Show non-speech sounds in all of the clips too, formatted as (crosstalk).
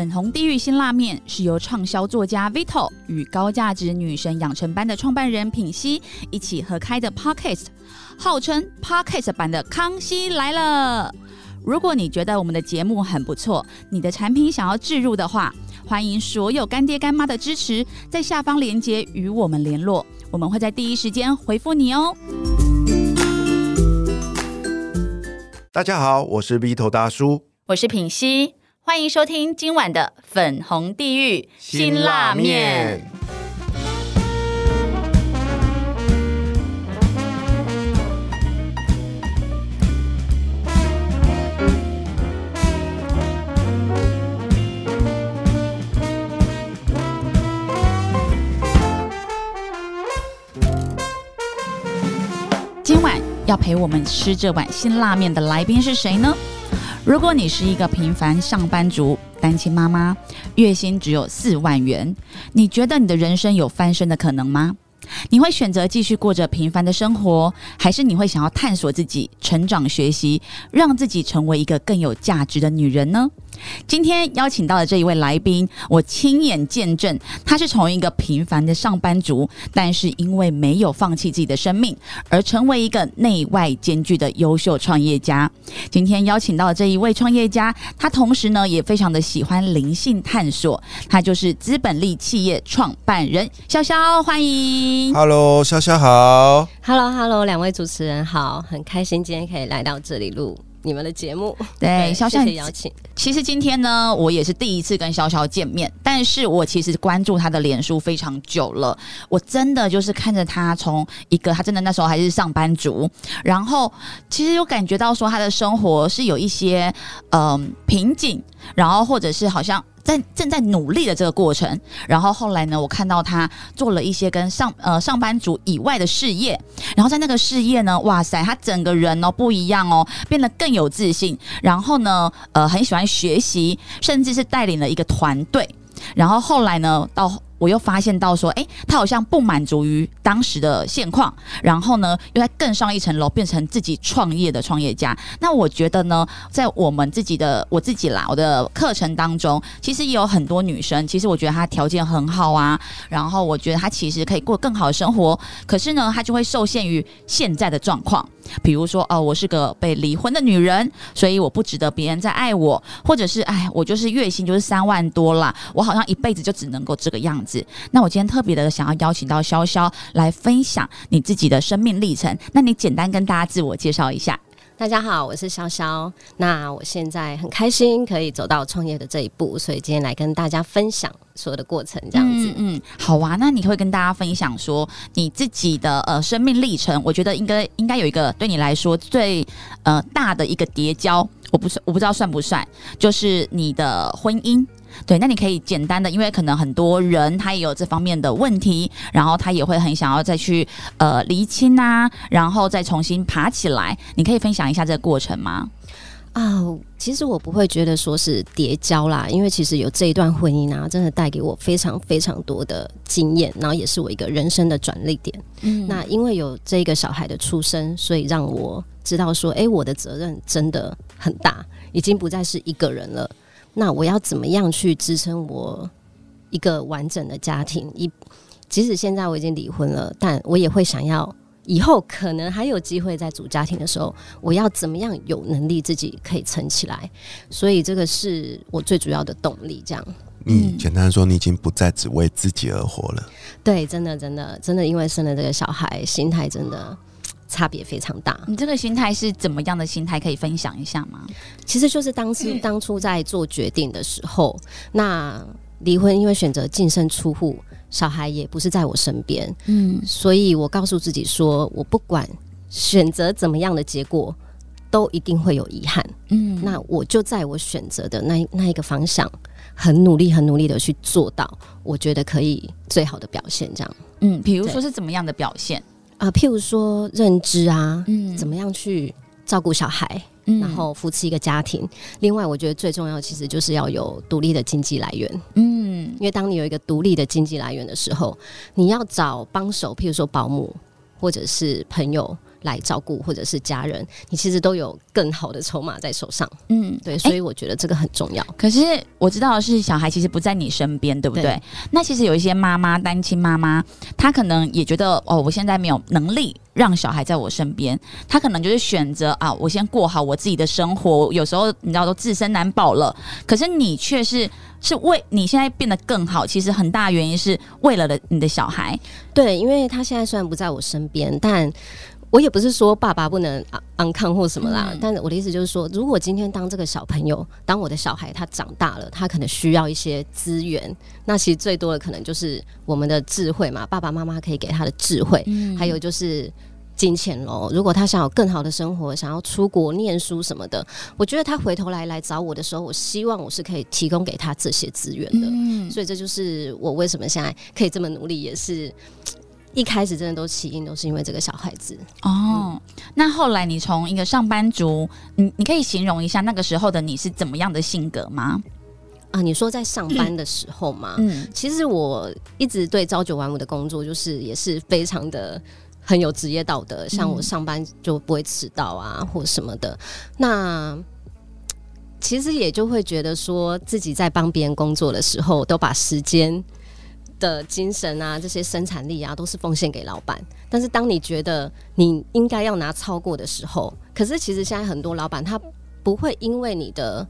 粉红地狱新辣面是由畅销作家 Vito 与高价值女神养成班的创办人品熙一起合开的 Podcast，号称 Podcast 版的《康熙来了》。如果你觉得我们的节目很不错，你的产品想要置入的话，欢迎所有干爹干妈的支持，在下方链接与我们联络，我们会在第一时间回复你哦。大家好，我是 Vito 大叔，我是品熙，欢迎收听今晚的粉红地狱辛辣面。今晚要陪我们吃这碗辛辣面的来宾是谁呢？如果你是一个平凡上班族、单亲妈妈，月薪只有四万元，你觉得你的人生有翻身的可能吗？你会选择继续过着平凡的生活，还是你会想要探索自己、成长学习，让自己成为一个更有价值的女人呢？今天邀请到的这一位来宾，我亲眼见证，他是从一个平凡的上班族，但是因为没有放弃自己的生命，而成为一个内外兼具的优秀创业家。今天邀请到的这一位创业家，他同时呢也非常的喜欢灵性探索，他就是资本力企业创办人潇潇，欢迎。Hello，潇潇好。Hello Hello，两位主持人好，很开心今天可以来到这里录你们的节目。对，潇潇谢邀请。其实今天呢，我也是第一次跟潇潇见面，但是我其实关注他的脸书非常久了，我真的就是看着他从一个他真的那时候还是上班族，然后其实有感觉到说他的生活是有一些嗯、瓶颈，然后或者是好像。在正在努力的这个过程，然后后来呢，我看到他做了一些跟上呃上班族以外的事业，然后在那个事业呢，哇塞，他整个人哦不一样哦，变得更有自信，然后呢，呃，很喜欢学习，甚至是带领了一个团队。然后后来呢，到我又发现到说，哎，他好像不满足于当时的现况，然后呢，又在更上一层楼，变成自己创业的创业家。那我觉得呢，在我们自己的我自己啦，我的课程当中，其实也有很多女生，其实我觉得她条件很好啊，然后我觉得她其实可以过更好的生活，可是呢，她就会受限于现在的状况。比如说，哦，我是个被离婚的女人，所以我不值得别人再爱我，或者是，哎，我就是月薪就是三万多啦，我好像一辈子就只能够这个样子。那我今天特别的想要邀请到潇潇来分享你自己的生命历程，那你简单跟大家自我介绍一下。大家好，我是潇潇。那我现在很开心可以走到创业的这一步，所以今天来跟大家分享所有的过程，这样子。嗯嗯，好啊。那你会跟大家分享说你自己的呃生命历程？我觉得应该应该有一个对你来说最呃大的一个叠交，我不是我不知道算不算，就是你的婚姻。对，那你可以简单的，因为可能很多人他也有这方面的问题，然后他也会很想要再去呃厘清啊，然后再重新爬起来。你可以分享一下这个过程吗？啊，其实我不会觉得说是叠交啦，因为其实有这一段婚姻啊，真的带给我非常非常多的经验，然后也是我一个人生的转捩点。嗯那因为有这个小孩的出生，所以让我知道说，诶，我的责任真的很大，已经不再是一个人了。那我要怎么样去支撑我一个完整的家庭？一即使现在我已经离婚了，但我也会想要以后可能还有机会在组家庭的时候，我要怎么样有能力自己可以撑起来？所以这个是我最主要的动力。这样你简单说，你已经不再只为自己而活了。对，真的真的真的，因为生了这个小孩，心态真的差别非常大。你这个心态是怎么样的心态？可以分享一下吗？其实就是当时当初在做决定的时候，那离婚因为选择净身出户，小孩也不是在我身边，嗯所以我告诉自己说，我不管选择怎么样的结果，都一定会有遗憾。嗯那我就在我选择的那那一个方向，很努力、很努力的去做到，我觉得可以最好的表现。这样嗯，比如说是怎么样的表现？啊、譬如说认知啊，嗯。怎么样去照顾小孩，嗯。然后扶持一个家庭。另外，我觉得最重要其实就是要有独立的经济来源，嗯。因为当你有一个独立的经济来源的时候，你要找帮手，譬如说保姆或者是朋友，来照顾，或者是家人，你其实都有更好的筹码在手上。嗯，对，所以我觉得这个很重要。可是我知道的是，小孩其实不在你身边，对不对？对那其实有一些妈妈，单亲妈妈，她可能也觉得哦，我现在没有能力让小孩在我身边，她可能就是选择啊，我先过好我自己的生活。有时候你知道都自身难保了，可是你却是是为你现在变得更好，其实很大原因是为了的你的小孩。对，因为他现在虽然不在我身边，但我也不是说爸爸不能昂昂抗或什么啦。嗯但是我的意思就是说，如果今天当这个小朋友，当我的小孩他长大了，他可能需要一些资源，那其实最多的可能就是我们的智慧嘛，爸爸妈妈可以给他的智慧，嗯还有就是。金钱喽，如果他想有更好的生活，想要出国念书什么的，我觉得他回头来来找我的时候，我希望我是可以提供给他这些资源的。嗯，所以这就是我为什么现在可以这么努力，也是一开始真的都起因都是因为这个小孩子。哦，那后来你从一个上班族，你你可以形容一下那个时候的你是怎么样的性格吗？啊，你说在上班的时候嘛，嗯其实我一直对朝九晚五的工作，就是也是非常的很有职业道德，像我上班就不会迟到啊，或什么的。那其实也就会觉得说自己在帮别人工作的时候，都把时间。的精神啊，这些生产力啊，都是奉献给老板。但是当你觉得你应该要拿超过的时候，可是其实现在很多老板他不会因为你的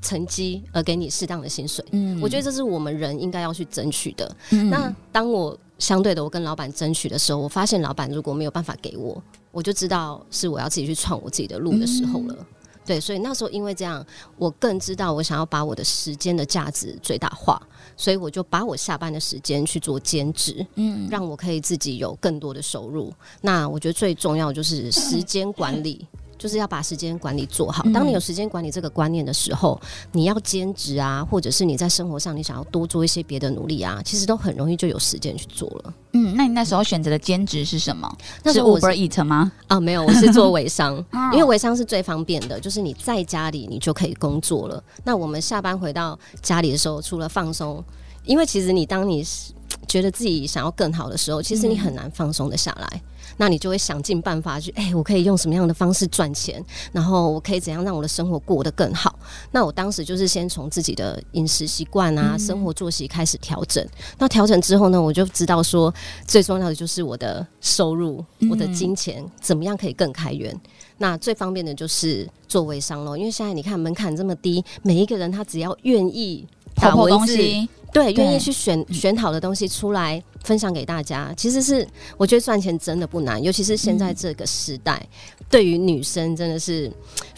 成绩而给你适当的薪水。嗯我觉得这是我们人应该要去争取的。嗯那当我相对的我跟老板争取的时候，我发现老板如果没有办法给我，我就知道是我要自己去创我自己的路的时候了。对，所以那时候因为这样，我更知道我想要把我的时间的价值最大化，所以我就把我下班的时间去做兼职，嗯让我可以自己有更多的收入。那我觉得最重要就是时间管理。就是要把时间管理做好。当你有时间管理这个观念的时候，你要兼职啊，或者是你在生活上你想要多做一些别的努力啊，其实都很容易就有时间去做了。嗯，那你那时候选择的兼职是什么？是那我是 Uber Eat 吗？啊，没有，我是做微商，(laughs) 哦因为微商是最方便的，就是你在家里你就可以工作了。那我们下班回到家里的时候，除了放松，因为其实你当你是觉得自己想要更好的时候，其实你很难放松的下来。那你就会想尽办法去，哎、我可以用什么样的方式赚钱，然后我可以怎样让我的生活过得更好。那我当时就是先从自己的饮食习惯啊、生活作息开始调整。那调整之后呢，我就知道说，最重要的就是我的收入、我的金钱怎么样可以更开源。那最方便的就是做微商咯，因为现在你看门槛这么低，每一个人他只要愿意婆婆打文字东西，对，愿意去选选好的东西出来分享给大家，其实是我觉得赚钱真的不难，尤其是现在这个时代，对于女生真的是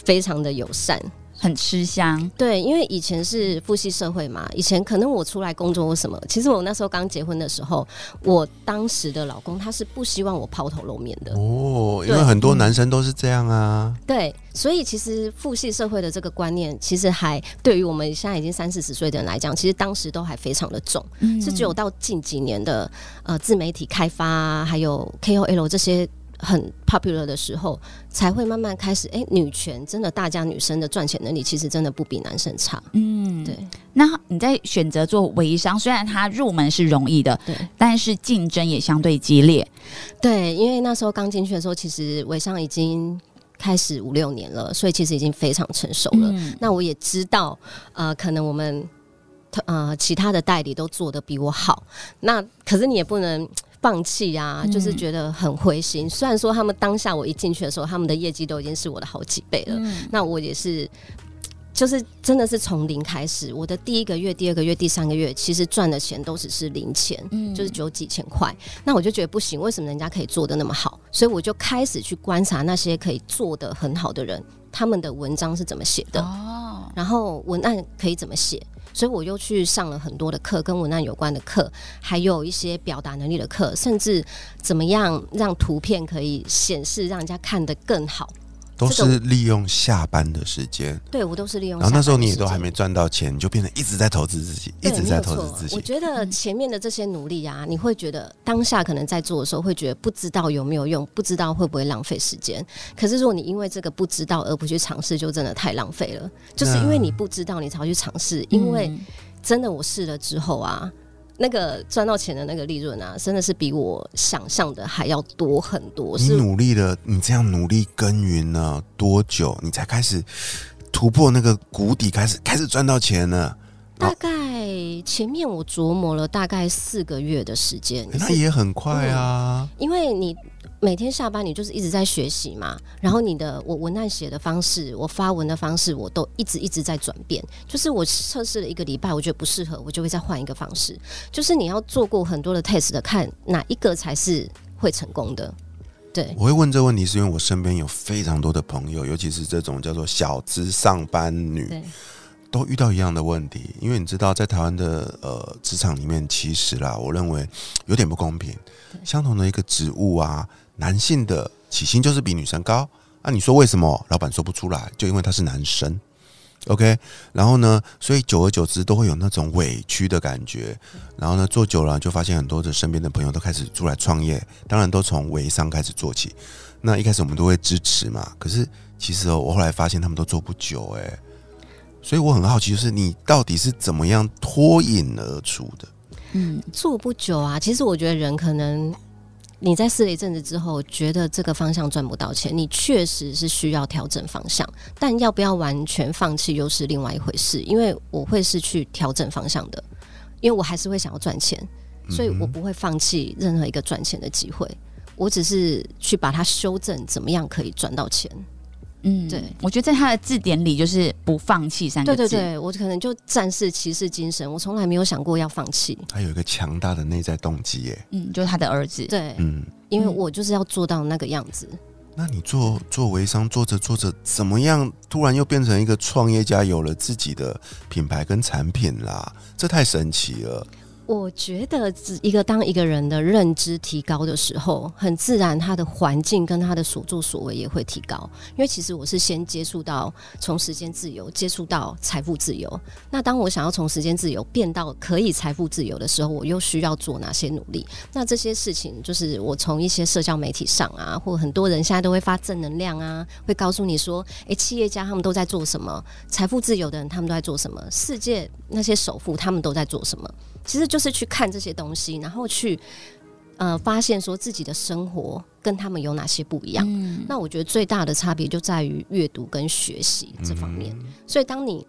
非常的友善。很吃香。对，因为以前是父系社会嘛，以前可能我出来工作或什么，其实我那时候刚结婚的时候，我当时的老公他是不希望我抛头露面的，哦，因为很多男生都是这样啊。对，所以其实父系社会的这个观念，其实还对于我们现在已经三四十岁的人来讲，其实当时都还非常的重。嗯是只有到近几年的呃自媒体开发啊，还有 KOL 这些很 popular 的时候，才会慢慢开始，哎、女权真的大家女生的赚钱能力其实真的不比男生差。嗯，对那你在选择做微商，虽然它入门是容易的，对但是竞争也相对激烈。对，因为那时候刚进去的时候，其实微商已经开始五六年了，所以其实已经非常成熟了。嗯那我也知道，呃，可能我们呃其他的代理都做的比我好，那可是你也不能。放弃啊，就是觉得很灰心。虽然说他们当下我一进去的时候，他们的业绩都已经是我的好几倍了，嗯那我也是，就是真的是从零开始。我的第一个月、第二个月、第三个月，其实赚的钱都只是零钱，嗯就是只有几千块。那我就觉得不行，为什么人家可以做的那么好？所以我就开始去观察那些可以做的很好的人，他们的文章是怎么写的，哦，然后文案可以怎么写。所以我又去上了很多的课，跟文案有关的课，还有一些表达能力的课，甚至怎么样让图片可以显示，让人家看得更好。都是利用下班的时间，对我都是利用。然后那时候你也都还没。赚到钱，你就变成一直在投资自己，一直在投资自己。我觉得前面的这些努力啊，你会觉得当下可能在做的时候，会觉得不知道有没有用，不知道会不会浪费时间。可是如果你因为这个不知道而不去尝试，就真的太浪费了。就是因为你不知道，你才会去尝试。因为嗯真的我试了之后啊，那个赚到钱的那个利润啊，真的是比我想象的还要多很多。你努力了，你这样努力耕耘了多久，你才开始突破那个谷底，开始开始赚到钱呢？大概前面我琢磨了大概四个月的时间，那也很快啊。因为你每天下班你就是一直在学习嘛，然后你的我文案写的方式，我发文的方式，我都一直一直在转变。就是我测试了一个礼拜，我觉得不适合，我就会再换一个方式。就是你要做过很多的 test 的，看哪一个才是会成功的。对，我会问这个问题，是因为我身边有非常多的朋友，尤其是这种叫做小资上班女，对，都遇到一样的问题。因为你知道，在台湾的呃职场里面，其实啦，我认为有点不公平。相同的一个职务啊，男性的起薪就是比女生高。啊，你说为什么？老板说不出来，就因为他是男生。OK，然后呢，所以久而久之都会有那种委屈的感觉。然后呢，做久了就发现很多的身边的朋友都开始出来创业，当然都从微商开始做起。那一开始我们都会支持嘛，可是其实哦，我后来发现他们都做不久哎、所以我很好奇，就是你到底是怎么样脱颖而出的？嗯，做不久啊。其实我觉得人可能你在试了一阵子之后，觉得这个方向赚不到钱，你确实是需要调整方向。但要不要完全放弃又是另外一回事，因为我会是去调整方向的，因为我还是会想要赚钱，所以我不会放弃任何一个赚钱的机会。我只是去把它修正，怎么样可以赚到钱？嗯，对，我觉得在他的字典里就是不放弃三个字。对对对，我可能就战士骑士精神，我从来没有想过要放弃。他有一个强大的内在动机耶。嗯，就是他的儿子。对，嗯，因为我就是要做到那个样子。那你做做微商做着做着，怎么样突然又变成一个创业家，有了自己的品牌跟产品啦？这太神奇了。我觉得，一个当一个人的认知提高的时候，很自然，他的环境跟他的所作所为也会提高。因为其实我是先接触到从时间自由接触到财富自由。那当我想要从时间自由变到可以财富自由的时候，我又需要做哪些努力？那这些事情就是我从一些社交媒体上啊，或很多人现在都会发正能量啊，会告诉你说，诶，企业家他们都在做什么？财富自由的人他们都在做什么？世界那些首富他们都在做什么？其实就是去看这些东西，然后去呃发现说自己的生活跟他们有哪些不一样。嗯，那我觉得最大的差别就在于阅读跟学习这方面。所以当你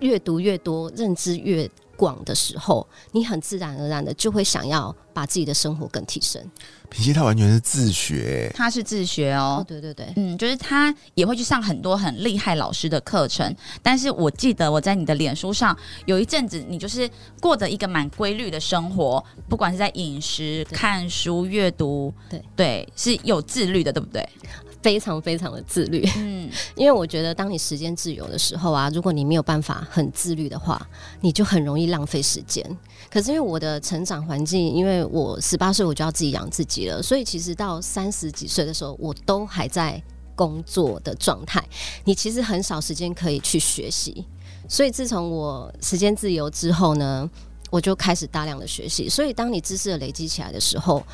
阅读越多，认知越广的时候，你很自然而然的就会想要把自己的生活更提升。品熙他完全是自学，他是自学哦哦，。对对对，嗯，就是他也会去上很多很厉害老师的课程，但是我记得我在你的脸书上有一阵子，你就是过着一个蛮规律的生活，不管是在饮食、看书、阅读，对对，是有自律的，对不对？非常非常的自律。嗯，因为我觉得，当你时间自由的时候啊，如果你没有办法很自律的话，你就很容易浪费时间。可是因为我的成长环境，因为我十八岁我就要自己养自己了，所以其实到三十几岁的时候，我都还在工作的状态。你其实很少时间可以去学习。所以自从我时间自由之后呢，我就开始大量的学习。所以当你知识的累积起来的时候，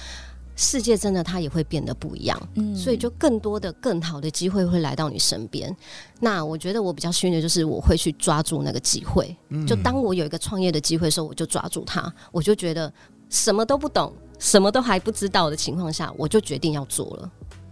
世界真的它也会变得不一样。嗯所以就更多的、更好的机会会来到你身边。那我觉得我比较幸运的就是我会去抓住那个机会。就当我有一个创业的机会的时候，我就抓住它。我就觉得什么都不懂、什么都还不知道的情况下，我就决定要做了。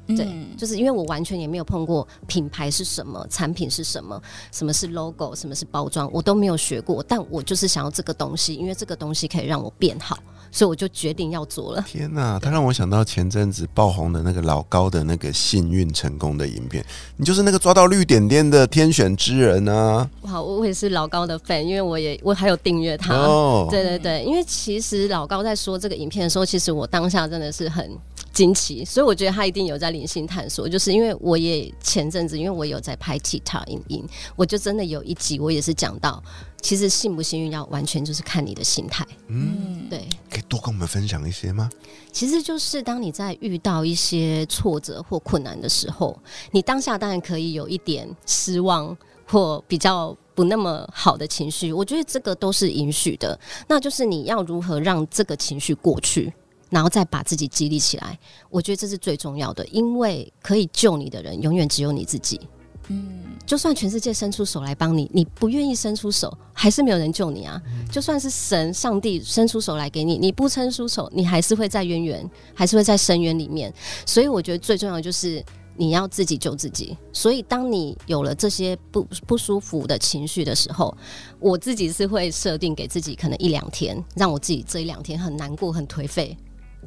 对，嗯就是因为我完全也没有碰过品牌是什么，产品是什么，什么是 logo，什么是包装，我都没有学过。但我就是想要这个东西，因为这个东西可以让我变好，所以我就决定要做了。天哪！他让我想到前阵子爆红的那个老高的那个幸运成功的影片，你就是那个抓到绿点点的天选之人啊！哇，我也是老高的 fan，因为我也我还有订阅他。哦，对对对，因为其实老高在说这个影片的时候，其实我当下真的是很惊奇，所以我觉得他一定有在灵性探索。就是因为我也前阵子，因为我有在拍 TikTok 影音，我就真的有一集我也是讲到，其实幸不幸运要完全就是看你的心态。嗯，对，可以多跟我们分享一些吗？其实就是当你在遇到一些挫折或困难的时候，你当下当然可以有一点失望或比较不那么好的情绪，我觉得这个都是允许的。那就是你要如何让这个情绪过去，然后再把自己激励起来。我觉得这是最重要的，因为可以救你的人永远只有你自己。嗯，就算全世界伸出手来帮你，你不愿意伸出手，还是没有人救你啊。就算是神、上帝伸出手来给你，你不伸出手，你还是会在渊源，还是会在深渊里面。所以我觉得最重要就是你要自己救自己。所以当你有了这些不不舒服的情绪的时候，我自己是会设定给自己可能一两天，让我自己这一两天很难过、很颓废。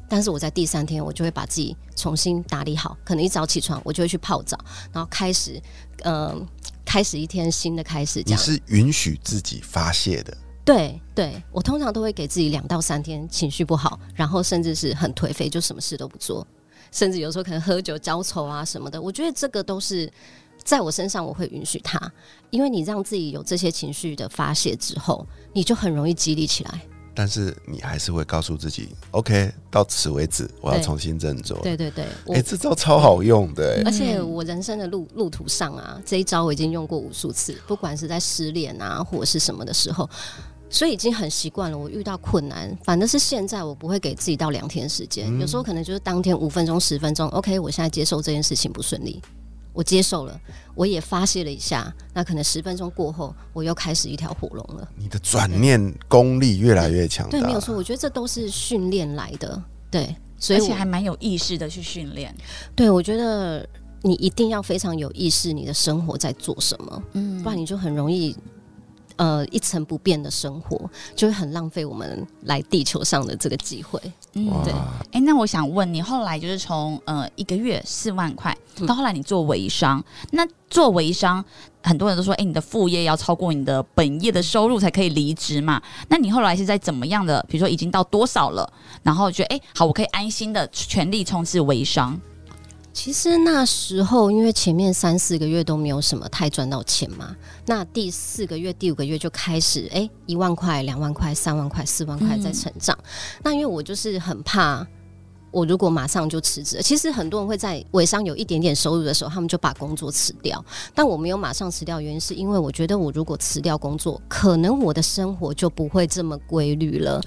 但是我在第三天，我就会把自己重新打理好。可能一早起床，我就会去泡澡，然后开始，嗯，开始一天新的开始。你是允许自己发泄的？对对，我通常都会给自己两到三天情绪不好，然后甚至是很颓废，就什么事都不做，甚至有时候可能喝酒浇愁啊什么的。我觉得这个都是在我身上，我会允许他，因为你让自己有这些情绪的发泄之后，你就很容易激励起来。但是你还是会告诉自己，OK，到此为止，我要重新振作。对对对，哎，这招超好用的。而且我人生的路路途上啊，这一招我已经用过无数次，不管是在失恋啊，或者是什么的时候，所以已经很习惯了。我遇到困难，反正是现在我不会给自己到两天时间，有时候可能就是当天五分钟、十分钟，OK，我现在接受这件事情不顺利。我接受了，我也发泄了一下。那可能十分钟过后，我又开始一条火龙了。你的转念功力越来越强，对，没有错。我觉得这都是训练来的，对，所以而且还蛮有意识的去训练。对，我觉得你一定要非常有意识，你的生活在做什么，嗯，不然你就很容易。呃，一成不变的生活就会很浪费我们来地球上的这个机会。嗯，对。哎，那我想问你，后来就是从呃一个月四万块，到后来你做微商，那做微商，很多人都说，哎，你的副业要超过你的本业的收入才可以离职嘛？那你后来是在怎么样的？比如说已经到多少了？然后觉得，哎，好，我可以安心的全力冲刺微商。其实那时候，因为前面三四个月都没有什么太赚到钱嘛，那第四个月、第五个月就开始，哎，一万块、两万块、三万块、四万块在成长。那因为我就是很怕。我如果马上就辞职，其实很多人会在微商有一点点收入的时候，他们就把工作辞掉。但我没有马上辞掉，原因是因为我觉得我如果辞掉工作，可能我的生活就不会这么规律了。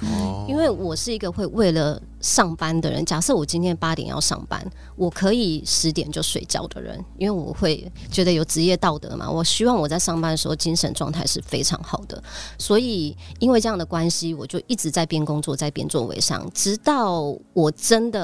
因为我是一个会为了上班的人。假设我今天八点要上班，我可以十点就睡觉的人，因为我会觉得有职业道德嘛。我希望我在上班的时候精神状态是非常好的。所以因为这样的关系，我就一直在边工作在边做微商，直到我真。的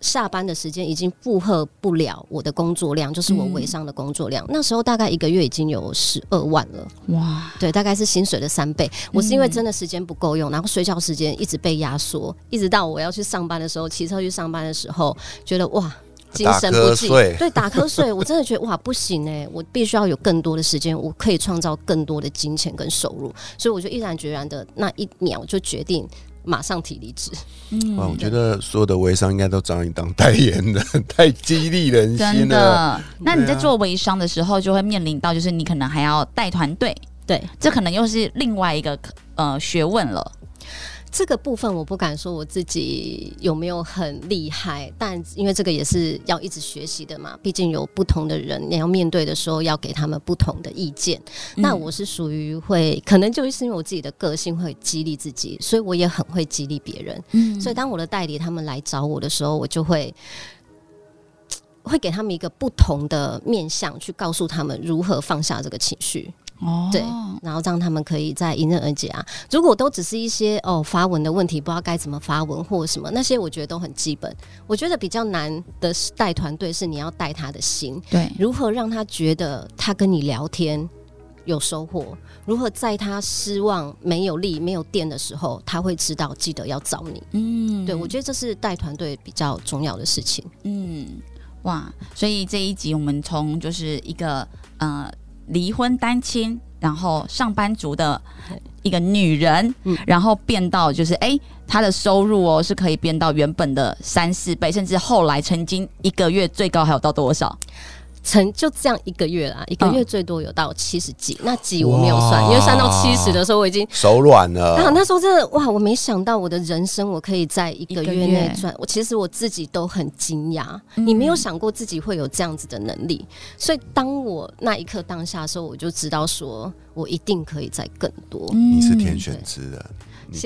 下班的时间已经负荷不了我的工作量，就是我微商的工作量。那时候大概一个月已经有十二万了，哇！对，大概是薪水的三倍。我是因为真的时间不够用，然后睡觉时间一直被压缩，一直到我要去上班的时候，骑车去上班的时候，觉得哇，精神不济，对，打瞌睡。(laughs) 我真的觉得哇，不行哎，我必须要有更多的时间，我可以创造更多的金钱跟收入。所以我就毅然决然的那一秒就决定。马上提离职。嗯，我觉得所有的微商应该都找你当代言的，(laughs) 太激励人心了。那你在做微商的时候，就会面临到就是你可能还要带团队，对，这可能又是另外一个呃学问了。这个部分我不敢说我自己有没有很厉害，但因为这个也是要一直学习的嘛。毕竟有不同的人，你要面对的时候要给他们不同的意见。那我是属于会，可能就是因为我自己的个性会激励自己，所以我也很会激励别人。嗯，所以当我的代理他们来找我的时候，我就会 (tsk) 会给他们一个不同的面向，去告诉他们如何放下这个情绪。哦，对，然后让他们可以再迎刃而解啊。如果都只是一些哦发文的问题，不知道该怎么发文或什么，那些我觉得都很基本。我觉得比较难的是带团队是你要带他的心，对，如何让他觉得他跟你聊天有收获，如何在他失望、没有力、没有电的时候，他会知道记得要找你。嗯，对，我觉得这是带团队比较重要的事情。嗯，哇，所以这一集我们从就是一个呃。离婚单亲，然后上班族的一个女人，然后变到就是哎，她的收入哦是可以变到原本的三四倍，甚至后来曾经一个月最高还有到多少？成就这样一个月啦，一个月最多有到七十几，那几我没有算，因为算到七十的时候我已经手软了。啊，那时候真的哇，我没想到我的人生我可以在一个月内赚，我其实我自己都很惊讶。你没有想过自己会有这样子的能力，所以当我那一刻当下的时候，我就知道说我一定可以再更多。你是天选之人。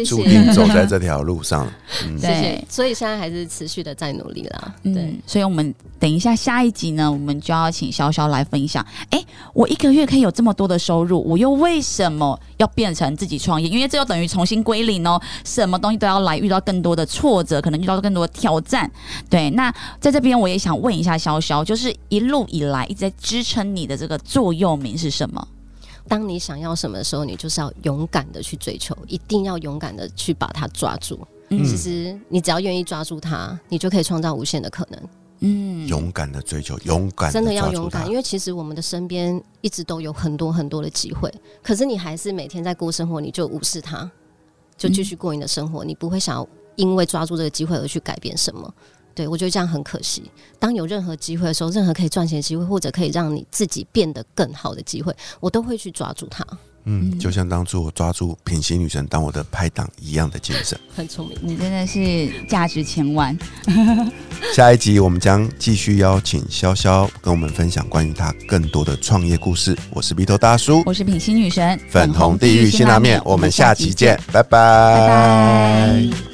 注定走在这条路上。(laughs) 嗯，谢谢对。所以现在还是持续的在努力啦。对嗯，，所以我们等一下下一集呢，我们就要请潇潇来分享。哎，我一个月可以有这么多的收入，我又为什么要变成自己创业？因为这又等于重新归零哦，什么东西都要来，遇到更多的挫折，可能遇到更多的挑战。对，那在这边我也想问一下潇潇，就是一路以来一直在支撑你的这个座右铭是什么？当你想要什么的时候，你就是要勇敢的去追求，一定要勇敢的去把它抓住。嗯其实你只要愿意抓住它，你就可以创造无限的可能。嗯，勇敢的追求，勇敢地真的要勇敢，因为其实我们的身边一直都有很多很多的机会，可是你还是每天在过生活，你就无视它，就继续过你的生活，你不会想要因为抓住这个机会而去改变什么。对我觉得这样很可惜。当有任何机会的时候，任何可以赚钱的机会，或者可以让你自己变得更好的机会，我都会去抓住它。嗯，就像当初我抓住品行女神当我的拍档一样的精神。(laughs) 很聪明。你真的是价值千万。(laughs) 下一集我们将继续邀请潇潇跟我们分享关于她更多的创业故事。我是鼻头大叔，我是品心女神，粉红地狱辛拉面，我们下期见，拜拜拜拜。